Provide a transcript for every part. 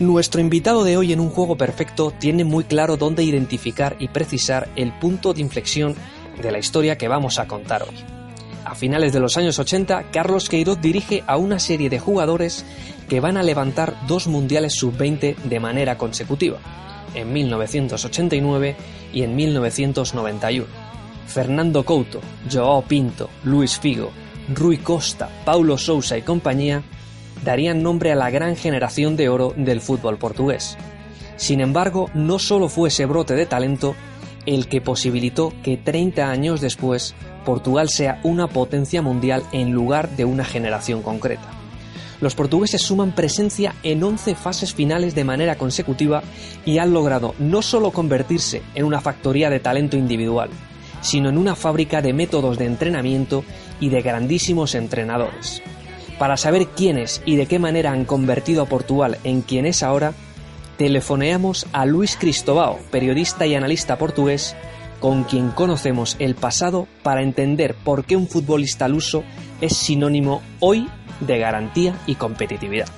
Nuestro invitado de hoy en un juego perfecto tiene muy claro dónde identificar y precisar el punto de inflexión de la historia que vamos a contar hoy. A finales de los años 80, Carlos Queiroz dirige a una serie de jugadores que van a levantar dos mundiales sub-20 de manera consecutiva, en 1989 y en 1991. Fernando Couto, Joao Pinto, Luis Figo, Rui Costa, Paulo Sousa y compañía darían nombre a la gran generación de oro del fútbol portugués. Sin embargo, no solo fue ese brote de talento el que posibilitó que 30 años después Portugal sea una potencia mundial en lugar de una generación concreta. Los portugueses suman presencia en 11 fases finales de manera consecutiva y han logrado no solo convertirse en una factoría de talento individual, sino en una fábrica de métodos de entrenamiento y de grandísimos entrenadores. Para saber quiénes y de qué manera han convertido a Portugal en quien es ahora, telefoneamos a Luis Cristobao, periodista y analista portugués, con quien conocemos el pasado para entender por qué un futbolista luso es sinónimo hoy de garantía y competitividad.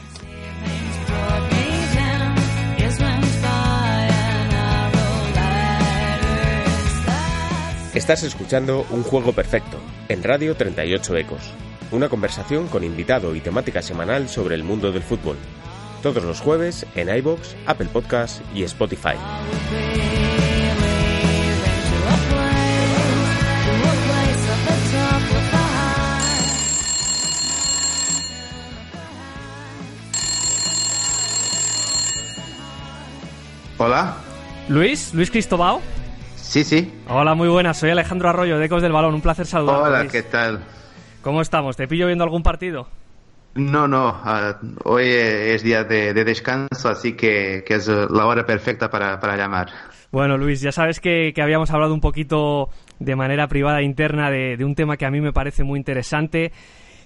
Estás escuchando Un Juego Perfecto en Radio 38 Ecos una conversación con invitado y temática semanal sobre el mundo del fútbol. Todos los jueves en iBox, Apple Podcasts y Spotify. Hola. Luis, Luis Cristobao. Sí, sí. Hola, muy buenas. Soy Alejandro Arroyo de Ecos del Balón. Un placer saludarte. Hola, ¿qué tal? ¿Cómo estamos? ¿Te pillo viendo algún partido? No, no. Uh, hoy es día de, de, descanso, así que, que, es la hora perfecta para, para llamar. Bueno, Luis, ya sabes que, que, habíamos hablado un poquito de manera privada e interna de, de un tema que a mí me parece muy interesante,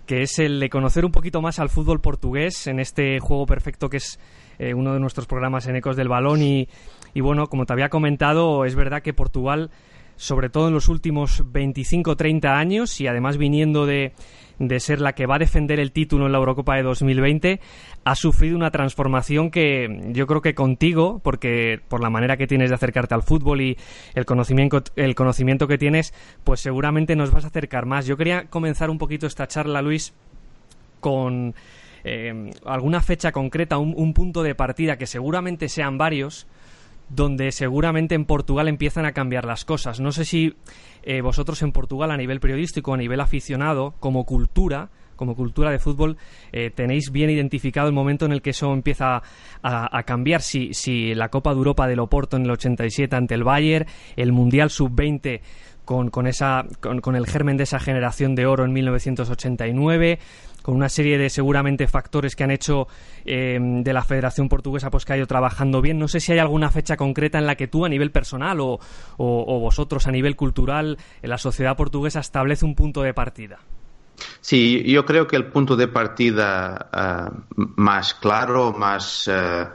que es el de conocer un poquito más al fútbol portugués en este juego perfecto que es eh, uno de nuestros programas en Ecos del Balón. Y, y bueno, como te había comentado, es verdad que Portugal sobre todo en los últimos 25-30 años y además viniendo de, de, ser la que va a defender el título en la Eurocopa de 2020, ha sufrido una transformación que yo creo que contigo, porque por la manera que tienes de acercarte al fútbol y el conocimiento, el conocimiento que tienes, pues seguramente nos vas a acercar más. Yo quería comenzar un poquito esta charla, Luis, con eh, alguna fecha concreta, un, un punto de partida que seguramente sean varios, donde seguramente en Portugal empiezan a cambiar las cosas. No sé si eh, vosotros en Portugal a nivel periodístico, a nivel aficionado, como cultura, como cultura de fútbol, eh, tenéis bien identificado el momento en el que eso empieza a, a, cambiar. Si, si la Copa de Europa del Oporto en el 87 ante el Bayern, el Mundial Sub-20 con, con, esa, con, con el germen de esa generación de oro en 1989 con una serie de seguramente factores que han hecho eh, de la Federación Portuguesa pues que ha ido trabajando bien. No sé si hay alguna fecha concreta en la que tú a nivel personal o, vosotros a nivel cultural en la sociedad portuguesa establece un punto de partida. Sí, yo creo que el punto de partida uh, más claro, más uh,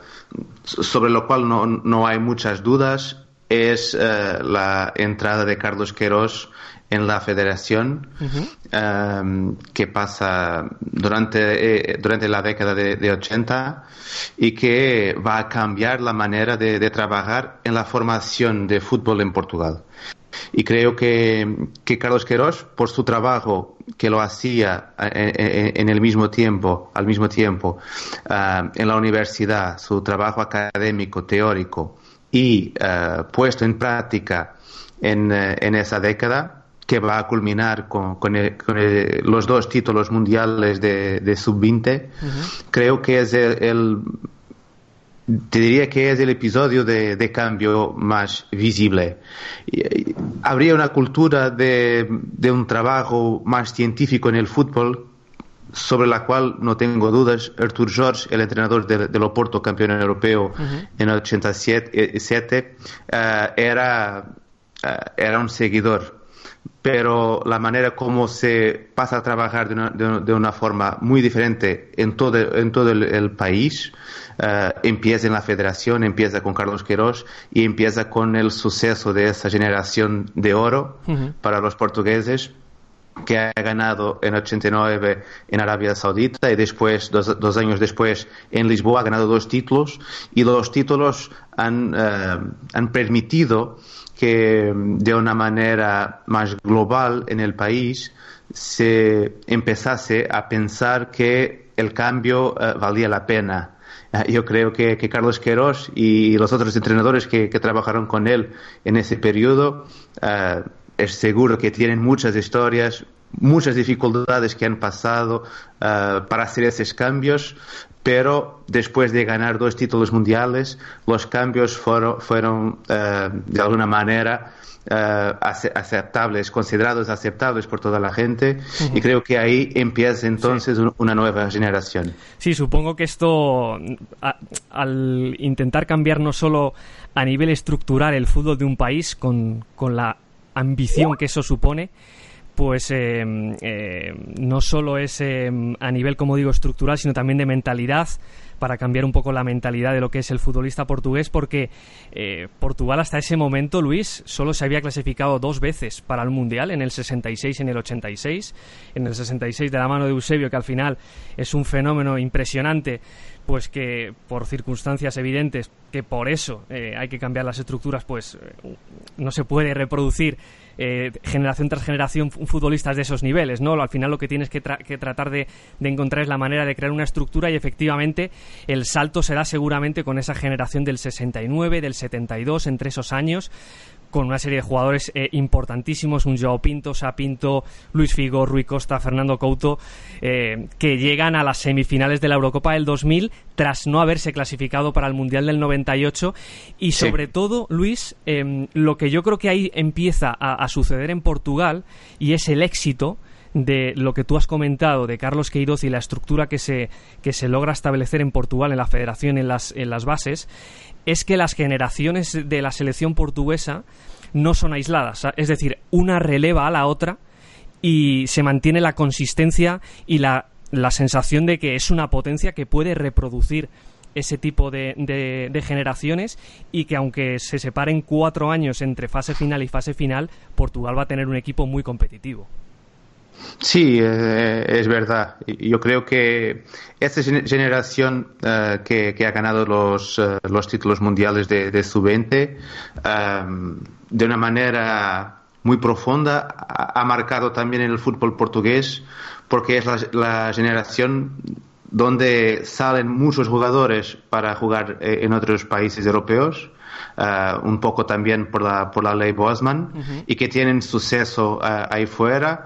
sobre lo cual no, no, hay muchas dudas, es la entrada de Carlos Queiroz en la federación uh -huh. um, que pasa durante, eh, durante la década de, de, 80 y que va a cambiar la manera de, de, trabajar en la formación de fútbol en Portugal. Y creo que, que Carlos Queiroz, por su trabajo que lo hacía en, en, en el mismo tiempo, al mismo tiempo, uh, en la universidad, su trabajo académico, teórico y uh, puesto en práctica en, en esa década, que va a culminar con, con, el, con el, los dos títulos mundiales de, de sub-20, uh -huh. creo que es el, el, te diría que es el episodio de, cambio más visible. Habría una cultura de, un trabajo más científico en el fútbol sobre la cual no tengo dudas. Artur Jorge, el entrenador del Oporto, campeón europeo en el 87, eh, era, eh, era un seguidor pero la manera como se pasa a trabajar de una, forma muy diferente en todo, en todo el, país, eh, empieza en la federación, empieza con Carlos Queiroz y empieza con el suceso de esa generación de oro para los portugueses que ha ganado en 89 en Arabia Saudita y después, dos, años después, en Lisboa ha ganado dos títulos y los títulos han, eh, han permitido que de una manera más global en el país se empezase a pensar que el cambio eh, valía la pena. Eh, yo creo que, Carlos Queiroz y los otros entrenadores que, trabajaron con él en ese periodo eh, es seguro que tienen muchas historias, muchas dificultades que han pasado para hacer esos cambios, pero después de ganar dos títulos mundiales, los cambios fueron, fueron eh, de alguna manera eh, aceptables, considerados aceptables por toda la gente, y creo que ahí empieza entonces una nueva generación. Sí, supongo que esto, al intentar cambiar no solo a nivel estructural el fútbol de un país, con, con la ambición que eso supone, pues eh, eh, no solo es eh, a nivel, como digo, estructural, sino también de mentalidad, para cambiar un poco la mentalidad de lo que es el futbolista portugués, porque Portugal hasta ese momento, Luis, solo se había clasificado dos veces para el Mundial, en el 66 y en el 86. En el 66 de la mano de Eusebio, que al final es un fenómeno impresionante, pues que por circunstancias evidentes, que por eso hay que cambiar las estructuras, pues no se puede reproducir eh, generación tras generación futbolistas de esos niveles, ¿no? Al final lo que tienes que, tratar de, de, encontrar es la manera de crear una estructura y efectivamente el salto será seguramente con esa generación del 69, del 72, entre esos años, con una serie de jugadores eh, importantísimos, un Joao Pinto, Sapinto, Luis Figo, Rui Costa, Fernando Couto, eh, que llegan a las semifinales de la Eurocopa del 2000 tras no haberse clasificado para el Mundial del 98 y sobre todo, Luis, em, lo que yo creo que ahí empieza a, suceder en Portugal y es el éxito de lo que tú has comentado de Carlos Queiroz y la estructura que se, que se logra establecer en Portugal, en la federación, en las, en las bases, es que las generaciones de la selección portuguesa no son aisladas, es decir, una releva a la otra y se mantiene la consistencia y la, sensación de que es una potencia que puede reproducir ese tipo de, de, generaciones y que aunque se separen cuatro años entre fase final y fase final, Portugal va a tener un equipo muy competitivo. Sí, eh, es verdad. Yo creo que esta generación eh, que, ha ganado los, eh, los títulos mundiales de, de sub-20 de una manera muy profunda ha, marcado también en el fútbol portugués porque es la, generación donde salen muchos jugadores para jugar en otros países europeos. Un poco también por la, por la ley Bosman, y que tienen suceso ahí fuera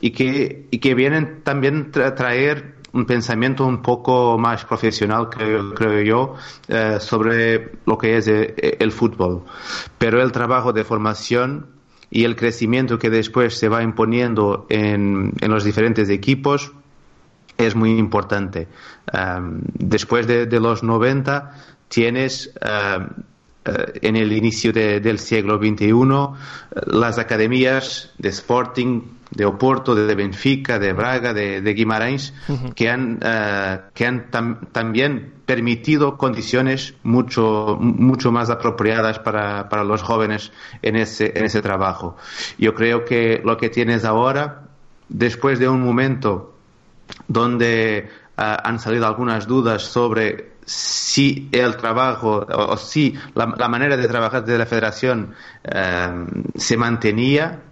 y que, y que vienen también a traer un pensamiento un poco más profesional, creo, creo yo, eh, sobre lo que es eh, el, fútbol. Pero el trabajo de formación y el crecimiento que después se va imponiendo en, en los diferentes equipos es muy importante. Um, después de, de, los 90 tienes um, uh, en el inicio de, del siglo XXI las academias de Sporting, de Oporto, de Benfica, de Braga, de, Guimarães, que han, eh, que han también permitido condiciones mucho, mucho más apropiadas para, para los jóvenes en ese, en ese trabajo. Yo creo que lo que tienes ahora, después de un momento donde eh, han salido algunas dudas sobre si el trabajo o, si la, manera de trabajar de la federación eh, se mantenía,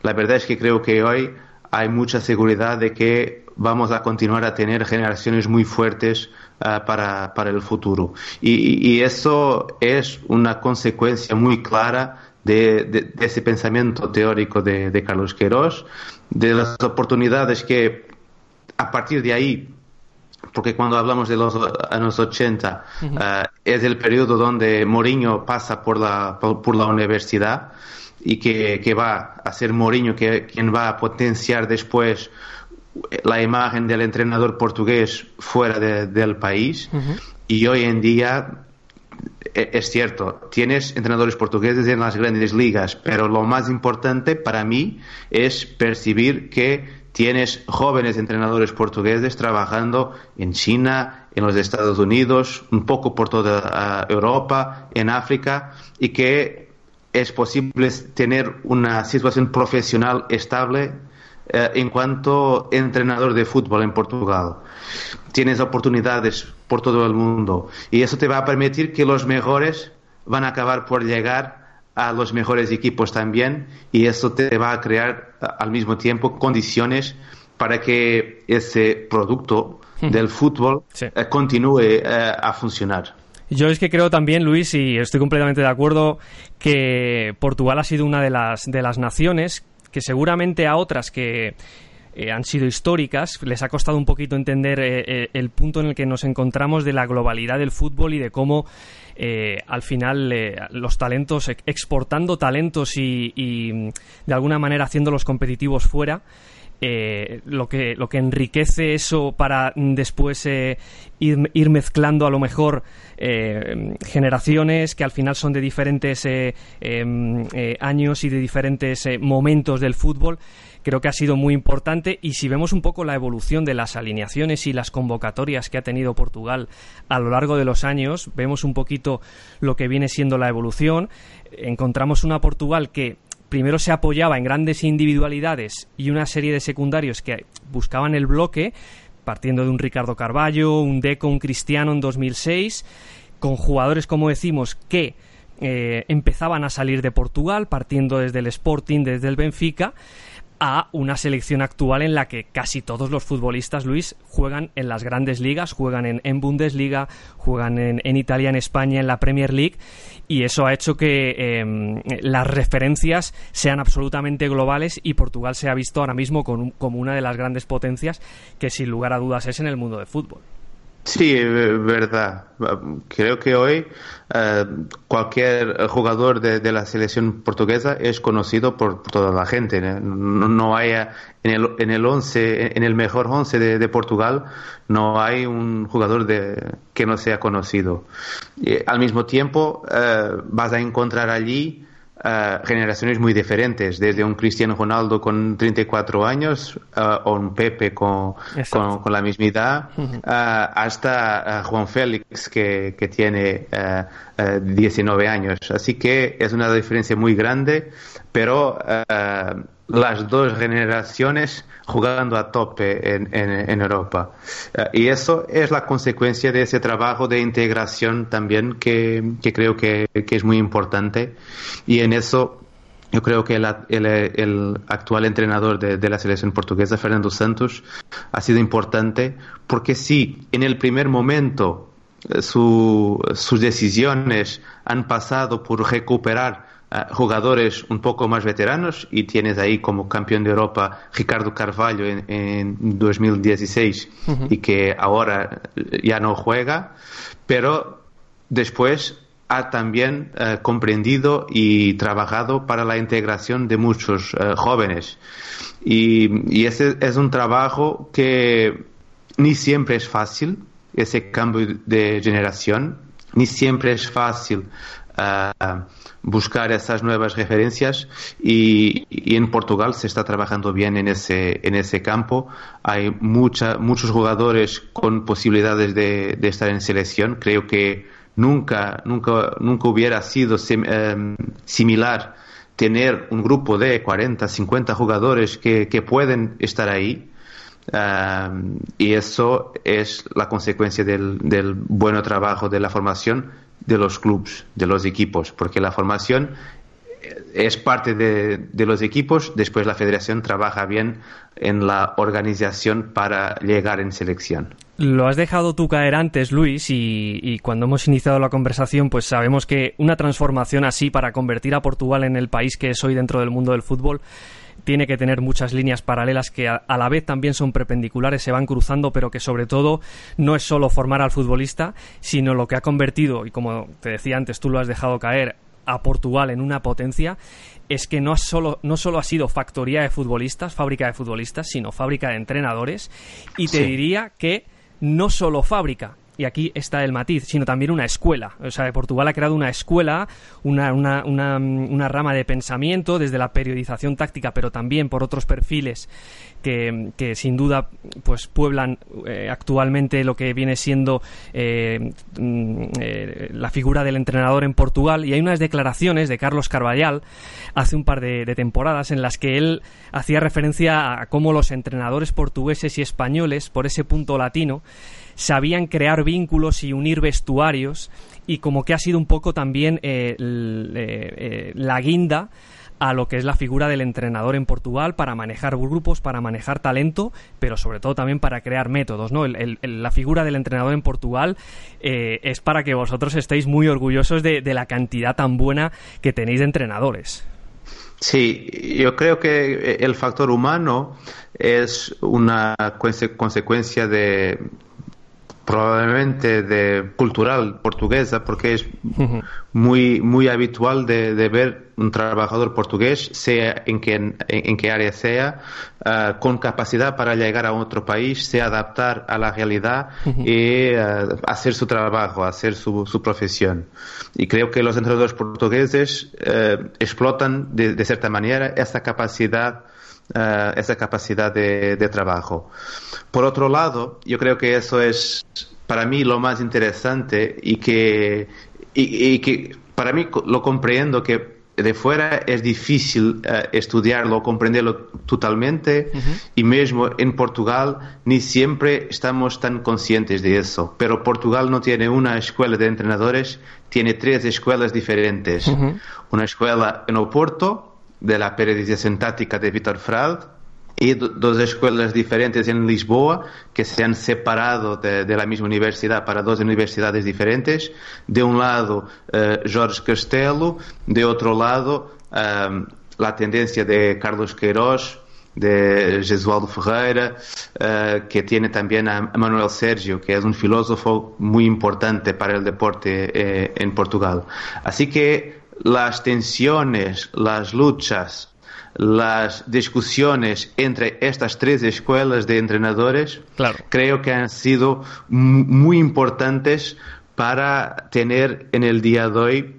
la verdad es que creo que hoy hay mucha seguridad de que vamos a continuar a tener generaciones muy fuertes ah, para, el futuro. Y, eso es una consecuencia muy clara de, ese pensamiento teórico de, Carlos Queiroz, de las oportunidades que a partir de ahí porque cuando hablamos de los años 80 eh, es el periodo donde Mourinho pasa por la, por, la universidad y que, que, va a ser Mourinho que, quien va a potenciar después la imagen del entrenador portugués fuera del país. Y hoy en día e, es cierto, tienes entrenadores portugueses en las grandes ligas, pero lo más importante para mí es percibir que tienes jóvenes entrenadores portugueses trabajando en China, en los Estados Unidos, un poco por toda ah, Europa, en África, y que es posible tener una situación profesional estable eh, en cuanto entrenador de fútbol en Portugal. Tienes oportunidades por todo el mundo y eso te va a permitir que los mejores van a acabar por llegar a los mejores equipos también y eso te va a crear al mismo tiempo condiciones para que ese producto del fútbol eh, continúe eh, a funcionar. Yo es que creo también, Luis, y estoy completamente de acuerdo, que Portugal ha sido una de las, de las naciones que seguramente a otras que eh, han sido históricas, les ha costado un poquito entender el punto en el que nos encontramos de la globalidad del fútbol y de cómo eh, al final eh, los talentos, exportando talentos y, de alguna manera haciéndolos competitivos fuera, eh, lo, que, lo que enriquece eso para después ir, mezclando a lo mejor generaciones que al final son de diferentes em, años y de diferentes momentos del fútbol creo que ha sido muy importante. Y si vemos un poco la evolución de las alineaciones y las convocatorias que ha tenido Portugal a lo largo de los años, vemos un poquito lo que viene siendo la evolución, encontramos una Portugal que primero se apoyaba en grandes individualidades y una serie de secundarios que buscaban el bloque, partiendo de un Ricardo Carballo, un Deco, un Cristiano en 2006, con jugadores, como decimos, que eh, empezaban a salir de Portugal, partiendo desde el Sporting, desde el Benfica, a una selección actual en la que casi todos los futbolistas, Luis, juegan en las grandes ligas, juegan en, Bundesliga, juegan en, Italia, en España, en la Premier League, y eso ha hecho que em, las referencias sean absolutamente globales y Portugal se ha visto ahora mismo como una de las grandes potencias que sin lugar a dudas es en el mundo del fútbol. Sí, verdad. Creo que hoy eh, cualquier jugador de, la selección portuguesa es conocido por, toda la gente. No, hay en el, en el once, en el mejor once de, Portugal, no hay un jugador de, que no sea conocido. Y al mismo tiempo, eh, vas a encontrar allí generaciones muy diferentes, desde un Cristiano Ronaldo con 34 años o un Pepe con, con, la misma edad, hasta Juan Félix que, que tiene 19 años. Así que es una diferencia muy grande, pero las dos generaciones jugando a tope en, en, Europa. Eh, y eso es la consecuencia de ese trabajo de integración también que, que creo que, que, es muy importante. Y en eso yo creo que el, el, actual entrenador de, de, la selección portuguesa, Fernando Santos, ha sido importante porque si en el primer momento eh, su, sus decisiones han pasado por recuperar jugadores un poco más veteranos y tienes ahí como campeón de Europa Ricardo Carvalho en, 2016 y que ahora ya no juega, pero después ha también eh, comprendido y trabajado para la integración de muchos eh, jóvenes. Y, y, ese es un trabajo que ni siempre es fácil, ese cambio de generación, ni siempre es fácil. Eh, buscar esas nuevas referencias y, en Portugal se está trabajando bien en ese, en ese campo. Hay mucha, muchos jugadores con posibilidades de, estar en selección. Creo que nunca, nunca, nunca hubiera sido em, similar tener un grupo de 40, 50 jugadores que, que pueden estar ahí. Em, y eso es la consecuencia del, del buen trabajo de la formación de los clubes, de los equipos, porque la formación es parte de, los equipos, después la federación trabaja bien en la organización para llegar en selección. Lo has dejado tú caer antes, Luis, y, y, cuando hemos iniciado la conversación, pues sabemos que una transformación así para convertir a Portugal en el país que es hoy dentro del mundo del fútbol tiene que tener muchas líneas paralelas que a, la vez también son perpendiculares, se van cruzando, pero que sobre todo no es solo formar al futbolista, sino lo que ha convertido, y como te decía antes, tú lo has dejado caer, a Portugal en una potencia es que no solo, no solo ha sido factoría de futbolistas, fábrica de futbolistas, sino fábrica de entrenadores. Y te diría que no solo fábrica, y aquí está el matiz, sino también una escuela. O sea, Portugal ha creado una escuela, una, una, una, una, rama de pensamiento desde la periodización táctica, pero también por otros perfiles que, que sin duda pues pueblan eh, actualmente lo que viene siendo eh, mm, eh, la figura del entrenador en Portugal. Y hay unas declaraciones de Carlos Carvallal hace un par de, de temporadas en las que él hacía referencia a cómo los entrenadores portugueses y españoles, por ese punto latino, sabían crear vínculos y unir vestuarios y como que ha sido un poco también eh, eh, eh, la guinda a lo que es la figura del entrenador en Portugal para manejar grupos, para manejar talento, pero sobre todo también para crear métodos. ¿no? la figura del entrenador en Portugal es para que vosotros estéis muy orgullosos de, la cantidad tan buena que tenéis de entrenadores. Sí, yo creo que el factor humano es una consecuencia de, probablemente de cultural portuguesa, porque es muy, muy habitual de, ver un trabajador portugués, sea en qué, en, qué área sea, ah, con capacidad para llegar a otro país, se adaptar a la realidad y ah, hacer su trabajo, hacer su, su, profesión. Y creo que los entrenadores portugueses eh, explotan de, de, cierta manera esa capacidad eh, esa capacidad de, trabajo. Por otro lado, yo creo que eso es para mí lo más interesante y que, y, que para mí lo comprendo que de fuera es difícil uh, estudiarlo, comprenderlo totalmente y mismo en Portugal ni siempre estamos tan conscientes de eso. Pero Portugal no tiene una escuela de entrenadores, tiene tres escuelas diferentes. Una escuela en Oporto, de la periodización táctica de Víctor Frald y dos escuelas diferentes en Lisboa que se han separado de, la misma universidad para dos universidades diferentes. De un lado, uh, Jorge Castelo, de otro lado, um, la tendencia de Carlos Queiroz, de Jesualdo Ferreira, uh, que tiene también a Manuel Sergio, que es un filósofo muy importante para el deporte eh, en Portugal. Así que las tensiones, las luchas, las discusiones entre estas tres escuelas de entrenadores creo que han sido muy importantes para tener en el día de hoy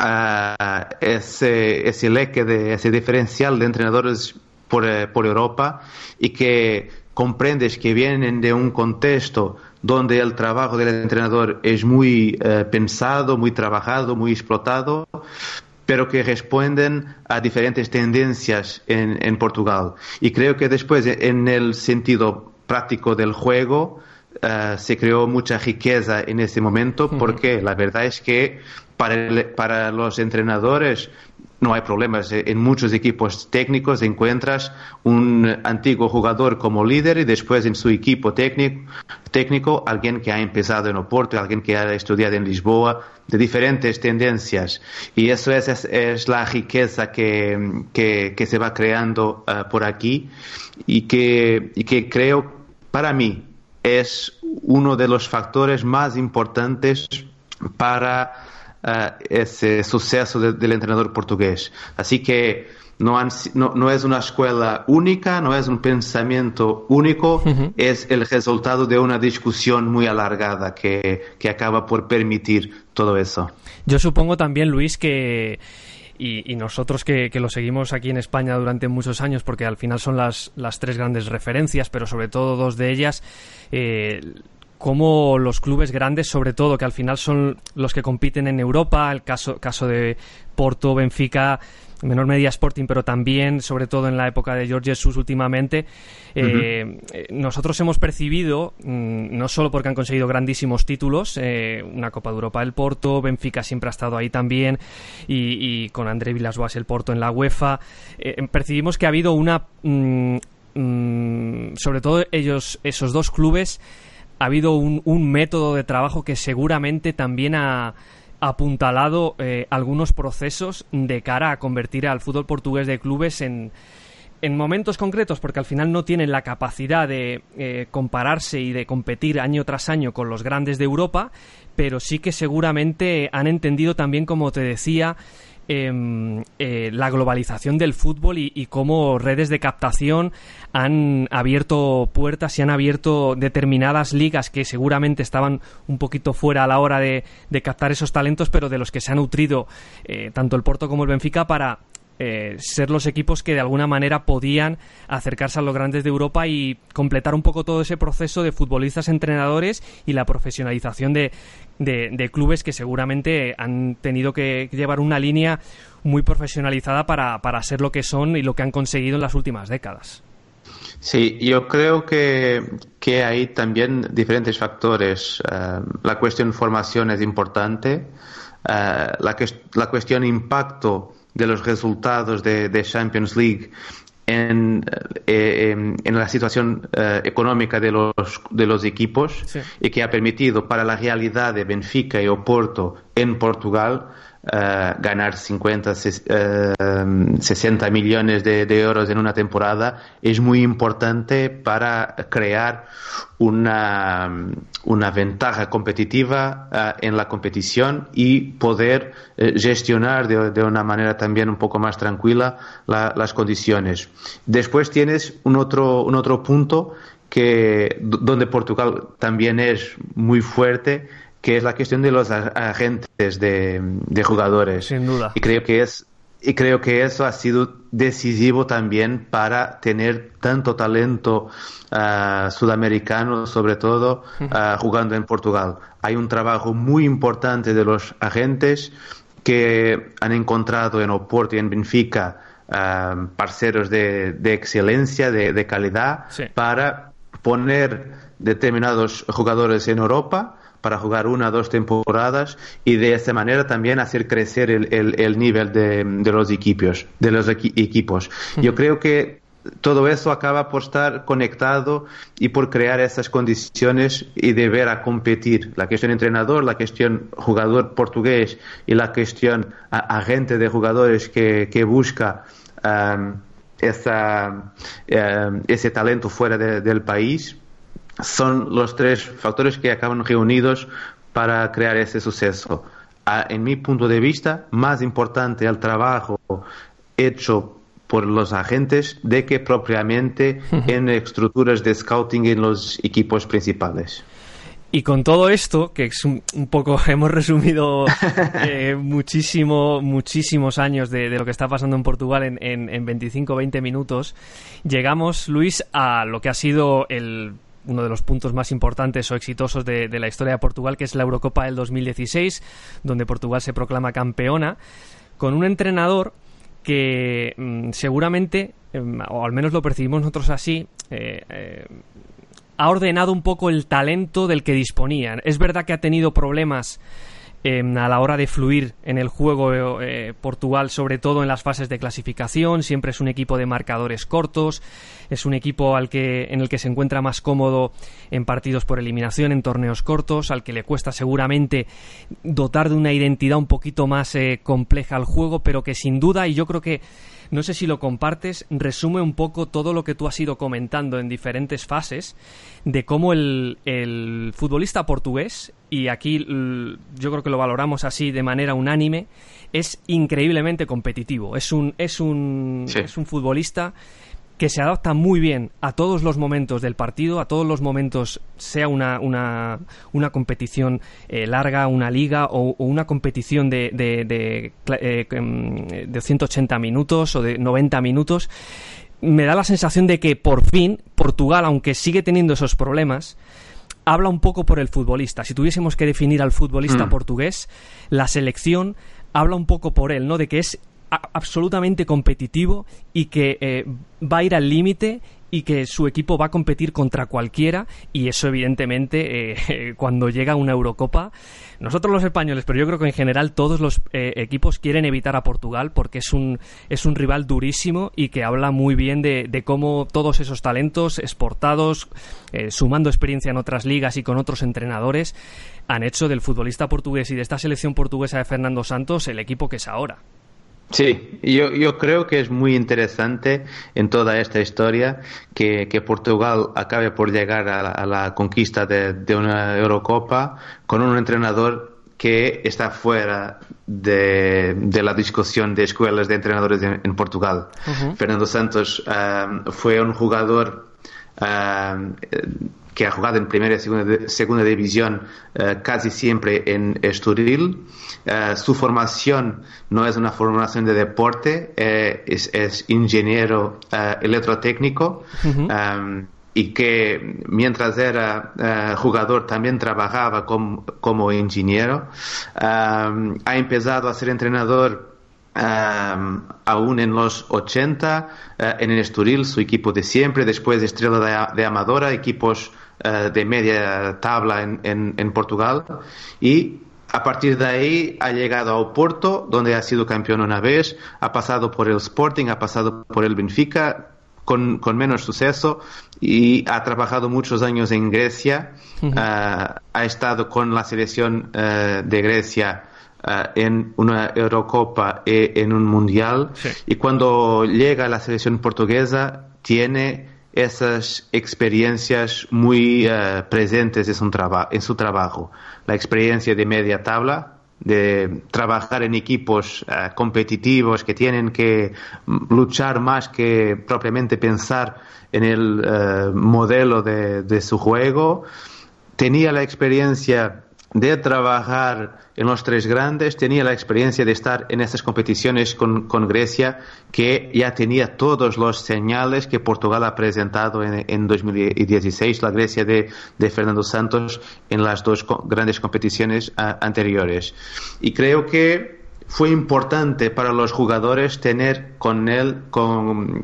ah, ese, ese leque, de, ese diferencial de entrenadores por, eh, por Europa y que comprendes que vienen de un contexto donde el trabajo del entrenador es muy eh, pensado, muy trabajado, muy explotado, pero que responden a diferentes tendencias en, Portugal. Y creo que después, en el sentido práctico del juego, eh, se creó mucha riqueza en ese momento, porque la verdad es que para, para los entrenadores no hay problemas. En muchos equipos técnicos encuentras un antiguo jugador como líder y después en su equipo técnico, técnico alguien que ha empezado en Oporto, alguien que ha estudiado en Lisboa, de diferentes tendencias. Y eso es, es, la riqueza que, se va creando uh, por aquí y que creo, para mí, es uno de los factores más importantes para uh, ese suceso de, del entrenador portugués. Así que no, han, no, no, es una escuela única, no es un pensamiento único, uh -huh. es el resultado de una discusión muy alargada que, que acaba por permitir todo eso. Yo supongo también, Luis, que... Y, y, nosotros que, que, lo seguimos aquí en España durante muchos años, porque al final son las, las tres grandes referencias, pero sobre todo dos de ellas, eh, como los clubes grandes, sobre todo, que al final son los que compiten en Europa, el caso, caso de Porto, Benfica, en menor medida Sporting, pero también, sobre todo en la época de George Jesus últimamente, eh, uh -huh. nosotros hemos percibido, mmm, no solo porque han conseguido grandísimos títulos, eh, una Copa de Europa del Porto, Benfica siempre ha estado ahí también, y, y con André Villas-Boas el Porto en la UEFA, eh, percibimos que ha habido una... Mmm, sobre todo ellos, esos dos clubes, ha habido un, un método de trabajo que seguramente también ha apuntalado eh, algunos procesos de cara a convertir al fútbol portugués de clubes en, en momentos concretos, porque al final no tienen la capacidad de eh, compararse y de competir año tras año con los grandes de Europa, pero sí que seguramente han entendido también, como te decía, em, eh, la globalización del fútbol y, cómo redes de captación han abierto puertas y han abierto determinadas ligas que seguramente estaban un poquito fuera a la hora de, captar esos talentos, pero de los que se han nutrido eh, tanto el Porto como el Benfica para eh, ser los equipos que de alguna manera podían acercarse a los grandes de Europa y completar un poco todo ese proceso de futbolistas, entrenadores y la profesionalización de, de, clubes que seguramente han tenido que llevar una línea muy profesionalizada para, para ser lo que son y lo que han conseguido en las últimas décadas. Sí, yo creo que, que hay también diferentes factores. Eh, la cuestión formación es importante. Eh, la, la cuestión impacto de los resultados de, Champions League en, eh, en, la situación eh, económica de los, de los equipos y que ha permitido para la realidad de Benfica y Oporto en Portugal eh, ganar 50, 60 millones de, euros en una temporada es muy importante para crear una, una ventaja competitiva eh, en la competición y poder eh, gestionar de, de, una manera también un poco más tranquila las condiciones. Después tienes un otro, un otro punto que donde Portugal también es muy fuerte que es la cuestión de los agentes de, jugadores. Sin duda. Y creo que es y creo que eso ha sido decisivo también para tener tanto talento ah, sudamericano, sobre todo ah, jugando en Portugal. Hay un trabajo muy importante de los agentes que han encontrado en Oporto y en Benfica uh, parceros de, excelencia, de, de calidad, para poner determinados jugadores en Europa para jugar una o dos temporadas y de esta manera también hacer crecer el, el, nivel de, de, los equipos. De los equipos. Yo creo que todo eso acaba por estar conectado y por crear esas condiciones y de ver a competir. La cuestión entrenador, la cuestión jugador portugués y la cuestión agente de jugadores que, que busca um, esa, um, ese talento fuera del país son los tres factores que acaban reunidos para crear ese suceso. en mi punto de vista, más importante el trabajo hecho por los agentes de que propiamente en estructuras de scouting en los equipos principales. Y con todo esto, que es un, poco, hemos resumido eh, muchísimo, muchísimos años de, lo que está pasando en Portugal en, en, en 25-20 minutos, llegamos, Luis, a lo que ha sido el uno de los puntos más importantes o exitosos de, la historia de Portugal, que es la Eurocopa del 2016, donde Portugal se proclama campeona, con un entrenador que mm, seguramente, em, o al menos lo percibimos nosotros así, eh, eh, ha ordenado un poco el talento del que disponían. Es verdad que ha tenido problemas Em, a la hora de fluir en el juego eh, Portugal, sobre todo en las fases de clasificación, siempre es un equipo de marcadores cortos, es un equipo al que, en el que se encuentra más cómodo en partidos por eliminación, en torneos cortos, al que le cuesta seguramente dotar de una identidad un poquito más eh, compleja al juego, pero que sin duda, y yo creo que no sé si lo compartes, resume un poco todo lo que tú has ido comentando en diferentes fases de cómo el, el futbolista portugués, y aquí yo creo que lo valoramos así de manera unánime, es increíblemente competitivo. Es un, es un, es un futbolista que se adapta muy bien a todos los momentos del partido, a todos los momentos, sea una, una, una competición eh, larga, una liga o, una competición de, de, de, eh, em, de 180 minutos o de 90 minutos, me da la sensación de que por fin Portugal, aunque sigue teniendo esos problemas, habla un poco por el futbolista. Si tuviésemos que definir al futbolista mm. portugués, la selección habla un poco por él, ¿no? De que es absolutamente competitivo y que eh, va a ir al límite y que su equipo va a competir contra cualquiera y eso evidentemente eh, cuando llega una Eurocopa nosotros los españoles pero yo creo que en general todos los eh, equipos quieren evitar a Portugal porque es un es un rival durísimo y que habla muy bien de, de cómo todos esos talentos exportados sumando experiencia en otras ligas y con otros entrenadores han hecho del futbolista portugués y de esta selección portuguesa de Fernando Santos el equipo que es ahora Sí, yo, yo creo que es muy interesante en toda esta historia que, que Portugal acabe por llegar a la, conquista de, de, una Eurocopa con un entrenador que está fuera de, de la discusión de escuelas de entrenadores en, Portugal. Fernando Santos um, fue un jugador um, que ha jugado en primera y segunda, segunda división uh, casi siempre en Estoril. Uh, su formación no es una formación de deporte, eh, es, es, ingeniero uh, electrotécnico. Um, y que mientras era uh, jugador también trabajaba como, como ingeniero. Um, ha empezado a ser entrenador um, aún en los 80 uh, en el Estoril, su equipo de siempre, después de Estrella de, de Amadora, equipos uh, de media tabla en, en, en Portugal. Y a partir de ahí ha llegado a Oporto, donde ha sido campeón una vez, ha pasado por el Sporting, ha pasado por el Benfica, con, con, menos suceso y ha trabajado muchos años en Grecia. Uh, ha estado con la selección uh, de Grecia uh, en una Eurocopa e en un Mundial. Sí. Y cuando llega a la selección portuguesa, tiene esas experiencias muy presentes en su, trabajo. La experiencia de media tabla, de trabajar en equipos uh, competitivos que tienen que luchar más que propiamente pensar en el uh, modelo de, de, su juego. Tenía la experiencia de trabajar en los tres grandes, tenía la experiencia de estar en estas competiciones con, con Grecia, que ya tenía todos los señales que Portugal ha presentado en, en 2016, la Grecia de, de, Fernando Santos en las dos grandes competiciones a, anteriores. Y creo que fue importante para los jugadores tener con él, con,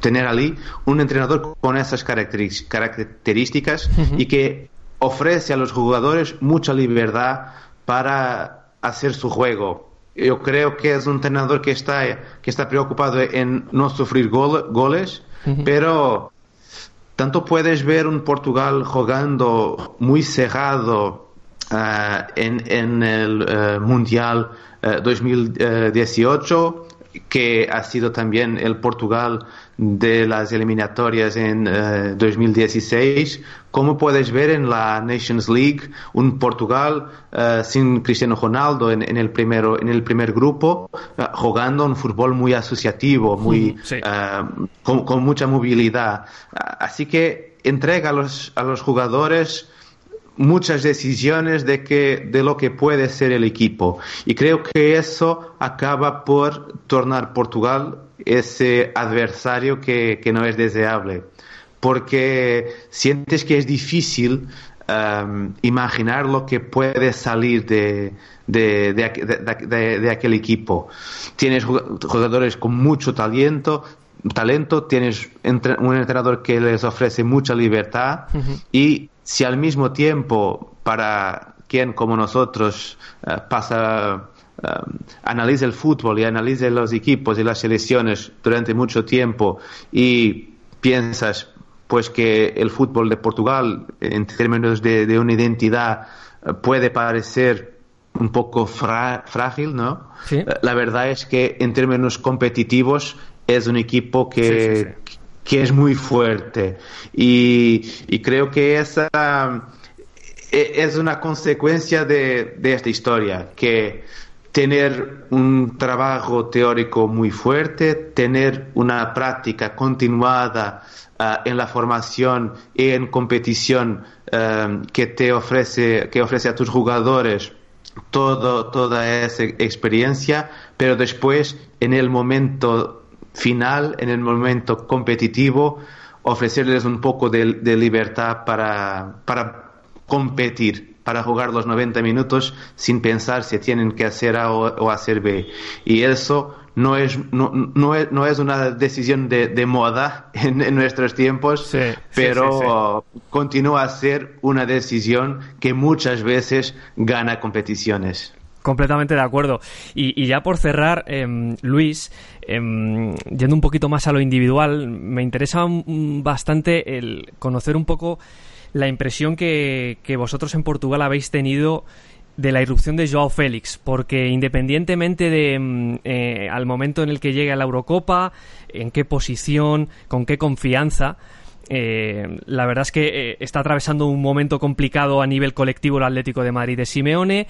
tener allí un entrenador con esas características uh -huh. y que ofrece a los jugadores mucha libertad para hacer su juego. Yo creo que es un entrenador que está, que está preocupado en no sufrir gol, goles, uh -huh. pero tanto puedes ver un Portugal jugando muy cerrado uh, en, en, el uh, Mundial uh, 2018, que ha sido también el Portugal de las eliminatorias en uh, 2016, como puedes ver en la Nations League, un Portugal uh, sin Cristiano Ronaldo en, en, el primero, en el primer grupo, uh, jugando un fútbol muy asociativo, muy, sí. con, con, mucha movilidad. Así que entrega a los, a los jugadores muchas decisiones de que de lo que puede ser el equipo y creo que eso acaba por tornar Portugal ese adversario que, que no es deseable porque sientes que es difícil um, imaginar lo que puede salir de, de, de, de, aquel equipo. Tienes jugadores con mucho talento, talento, tienes un entrenador que les ofrece mucha libertad uh -huh. y si al mismo tiempo para quien como nosotros uh, pasa Um, analiza el fútbol y analiza los equipos y las selecciones durante mucho tiempo y piensas pues que el fútbol de Portugal en términos de, de una identidad uh, puede parecer un poco frágil, ¿no? ¿Sí? La verdad es que en términos competitivos es un equipo que, sí, sí, que es muy fuerte. Y, creo que esa es una consecuencia de, esta historia que tener un trabajo teórico muy fuerte, tener una práctica continuada uh, en la formación y en competición uh, que te ofrece, que ofrece a tus jugadores todo, toda esa experiencia, pero después en el momento final, en el momento competitivo, ofrecerles un poco de, de libertad para, para competir para jugar los 90 minutos sin pensar si tienen que hacer A o, o hacer B. Y eso no es, no, no es, no es una decisión de, de moda en, en, nuestros tiempos, sí, pero sí, sí, continúa a ser una decisión que muchas veces gana competiciones. Completamente de acuerdo. Y, y ya por cerrar, eh, Luis, eh, yendo un poquito más a lo individual, me interesa bastante el conocer un poco la impresión que, que vosotros en Portugal habéis tenido de la irrupción de Joao Félix, porque independientemente de mm, eh, al momento en el que llegue a la Eurocopa, en qué posición, con qué confianza, la verdad es que está atravesando un momento complicado a nivel colectivo el Atlético de Madrid de Simeone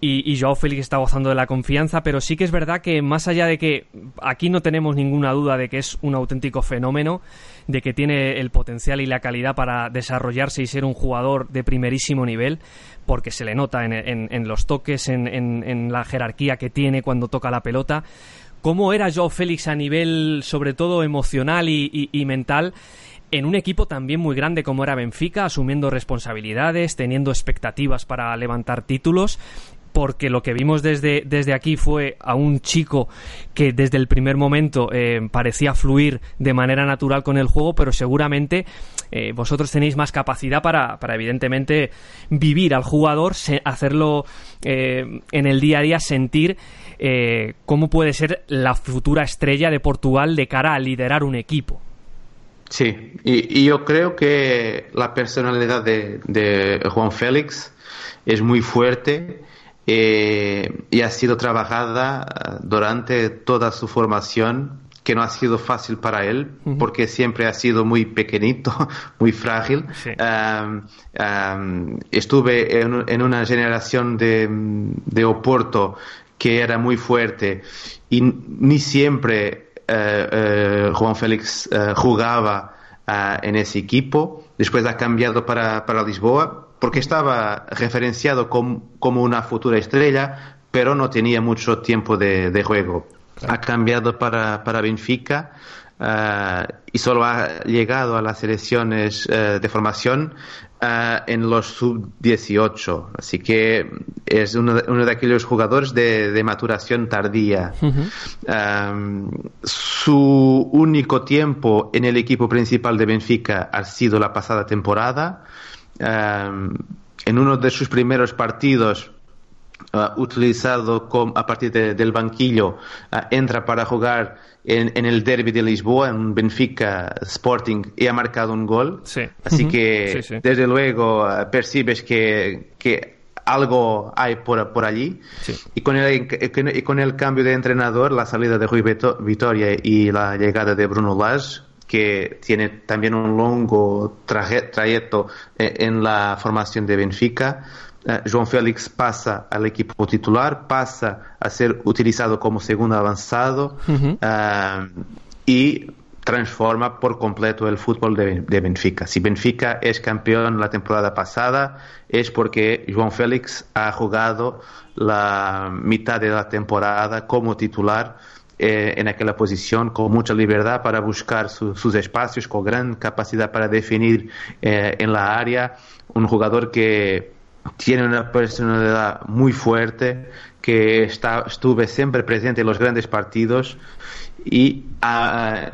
y, Joao Félix está gozando de la confianza, pero sí que es verdad que más allá de que aquí no tenemos ninguna duda de que es un auténtico fenómeno, de que tiene el potencial y la calidad para desarrollarse y ser un jugador de primerísimo nivel, porque se le nota en, los toques, en, la jerarquía que tiene cuando toca la pelota. ¿Cómo era Joao Félix a nivel, sobre todo emocional y mental? en un equipo también muy grande como era Benfica, asumiendo responsabilidades, teniendo expectativas para levantar títulos porque lo que vimos desde, desde aquí fue a un chico que desde el primer momento eh, parecía fluir de manera natural con el juego, pero seguramente eh, vosotros tenéis más capacidad para, para evidentemente vivir al jugador, hacerlo eh, en el día a día, sentir cómo puede ser la futura estrella de Portugal de cara a liderar un equipo. Sí, y, yo creo que la personalidad de, de Juan Félix es muy fuerte eh, y ha sido trabajada eh, durante toda su formación, que no ha sido fácil para él, porque siempre ha sido muy pequeñito, muy frágil. estuve en, una generación de, de, Oporto que era muy fuerte y ni siempre eh, Juan Félix jugaba en ese equipo. Después ha cambiado para, para Lisboa porque estaba referenciado como una futura estrella, pero no tenía mucho tiempo de, juego. Ha cambiado para, para Benfica eh, y solo ha llegado a las selecciones eh, de formación eh, en los sub-18. Así que es uno de, aquellos jugadores de, maturación tardía. su único tiempo en el equipo principal de Benfica ha sido la pasada temporada. Em, en uno de sus primeros partidos uh, utilizado a partir del banquillo, uh, entra para jugar en, el derby de Lisboa, en Benfica Sporting, y ha marcado un gol. Así que, desde luego, uh, percibes que, que, algo hay por, por allí. Y, con el, y con el cambio de entrenador, la salida de Rui Vitoria y la llegada de Bruno Lage, que tiene también un largo trayecto eh, en la formación de Benfica. Eh, João Félix pasa al equipo titular, pasa a ser utilizado como segundo avanzado eh, y transforma por completo el fútbol de, de, Benfica. Si Benfica es campeón la temporada pasada es porque João Félix ha jugado la mitad de la temporada como titular eh, en aquella posición con mucha libertad para buscar sus espacios, con gran capacidad para definir eh, en la área. Un jugador que tiene una personalidad muy fuerte, que está, estuve siempre presente en los grandes partidos y ah,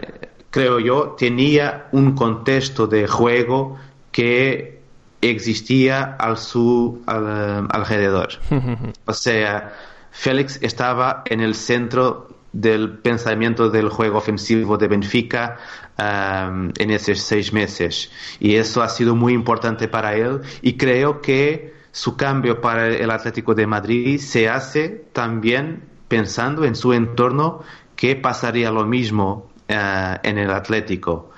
creo yo tenía un contexto de juego que existía al su alrededor. o sea, Félix estaba en el centro del pensamiento del juego ofensivo de Benfica um, en esos seis meses. Y eso ha sido muy importante para él y creo que su cambio para el Atlético de Madrid se hace también pensando en su entorno que pasaría lo mismo uh, en el Atlético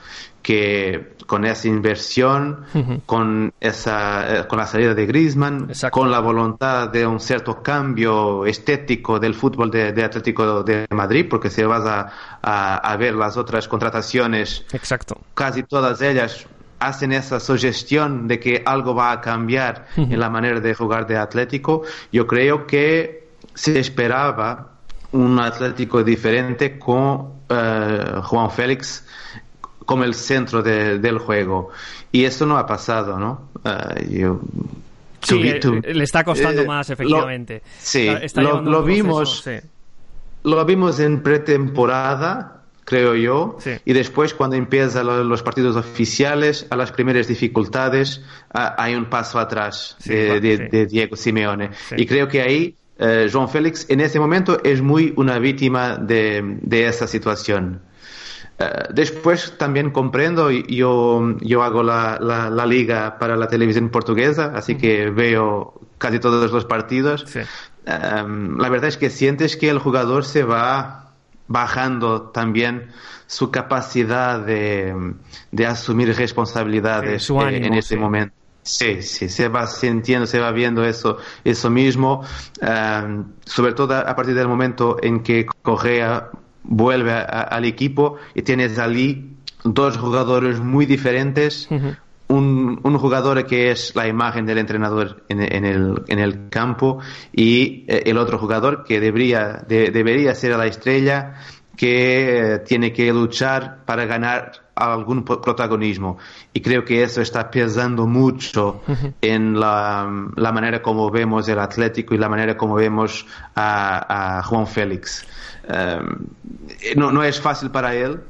que con esa inversión, con esa eh, con la salida de Griezmann, con la voluntad de un cierto cambio estético del fútbol de, Atlético de Madrid, porque si vas a, a, ver las otras contrataciones, Exacto. casi todas ellas hacen esa sugestión de que algo va a cambiar en la manera de jugar de Atlético. Yo creo que se esperaba un Atlético diferente con eh, Juan Félix como el centro del juego. Y eso no ha pasado, ¿no? Uh, sí, le está costando eh, más, efectivamente. sí, lo, vimos. Lo vimos en pretemporada, creo yo, y después cuando empiezan los partidos oficiales, a las primeras dificultades, hay un paso atrás de, Diego Simeone. Y creo que ahí eh, João Félix en ese momento es muy una víctima de, de esa situación. Eh, después también comprendo, yo, yo hago la, la, liga para la televisión portuguesa, así que veo casi todos los partidos, em, la verdad es que sientes que el jugador se va bajando también su capacidad de, asumir responsabilidades en ese momento. Sí, sí, se va sintiendo, se va viendo eso, eso mismo, em, sobre todo a partir del momento en que Correa vuelve al equipo y tienes allí dos jugadores muy diferentes, un, un, jugador que es la imagen del entrenador en, el, en el, campo y eh, el otro jugador que debería, debería ser la estrella que tiene que luchar para ganar algún protagonismo. Y creo que eso está pesando mucho en la, manera como vemos el Atlético y la manera como vemos a, Juan Félix. Em, no, no es fácil para él,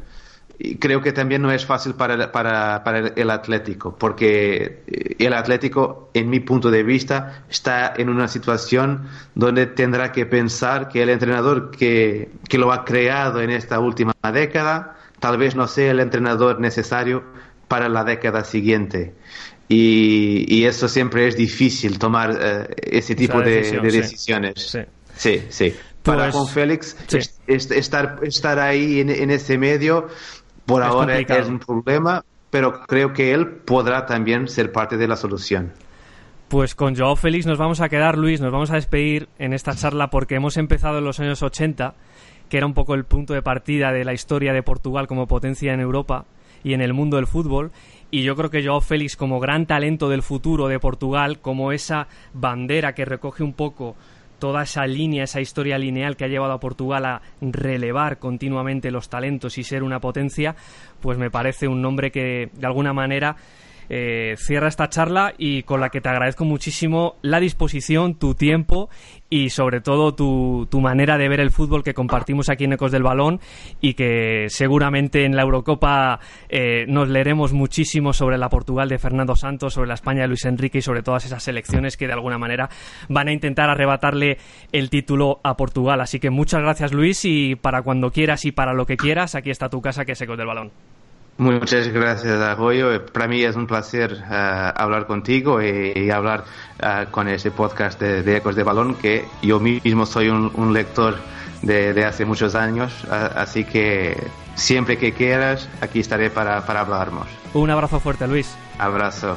y creo que también no es fácil para, para, para, el Atlético, porque el Atlético, en mi punto de vista, está en una situación donde tendrá que pensar que el entrenador que, que lo ha creado en esta última década, tal vez no sea el entrenador necesario para la década siguiente. Y, y eso siempre es difícil tomar eh, ese tipo de, decisiones. Sí, sí. Para con pues, Félix, estar, estar ahí en, en ese medio por ahora es un problema, pero creo que él podrá también ser parte de la solución. Pues con Joao Félix nos vamos a quedar, Luis, nos vamos a despedir en esta charla porque hemos empezado en los años 80, que era un poco el punto de partida de la historia de Portugal como potencia en Europa y en el mundo del fútbol. Y yo creo que Joao Félix, como gran talento del futuro de Portugal, como esa bandera que recoge un poco toda esa línea, esa historia lineal que ha llevado a Portugal a relevar continuamente los talentos y ser una potencia, pues me parece un nombre que de alguna manera eh, cierra esta charla y con la que te agradezco muchísimo la disposición, tu tiempo y sobre todo tu, tu, manera de ver el fútbol que compartimos aquí en Ecos del Balón y que seguramente en la Eurocopa eh, nos leeremos muchísimo sobre la Portugal de Fernando Santos, sobre la España de Luis Enrique y sobre todas esas selecciones que de alguna manera van a intentar arrebatarle el título a Portugal. Así que muchas gracias Luis y para cuando quieras y para lo que quieras, aquí está tu casa que es Ecos del Balón. Muchas gracias, Arroyo. Para mí es un placer uh, hablar contigo y, y hablar uh, con ese podcast de, de, Ecos de Balón, que yo mismo soy un, un lector de, de, hace muchos años, uh, así que siempre que quieras, aquí estaré para, para hablarnos. Un abrazo fuerte, Luis. Abrazo.